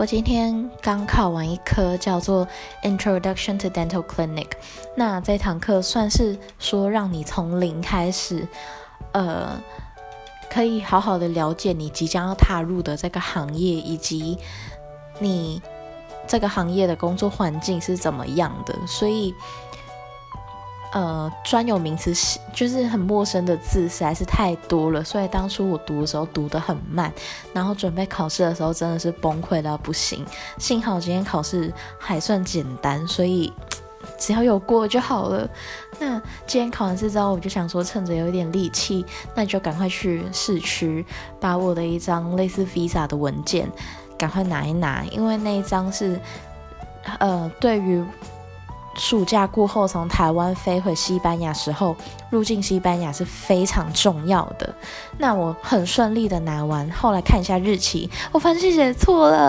我今天刚考完一科叫做 Introduction to Dental Clinic，那这堂课算是说让你从零开始，呃，可以好好的了解你即将要踏入的这个行业，以及你这个行业的工作环境是怎么样的，所以。呃，专有名词是就是很陌生的字实在是太多了，所以当初我读的时候读得很慢，然后准备考试的时候真的是崩溃到不行。幸好今天考试还算简单，所以 只要有过就好了。那今天考完试之后，我就想说趁着有一点力气，那就赶快去市区把我的一张类似 visa 的文件赶快拿一拿，因为那一张是呃对于。暑假过后从台湾飞回西班牙时候，入境西班牙是非常重要的。那我很顺利的拿完，后来看一下日期，我发现写错了。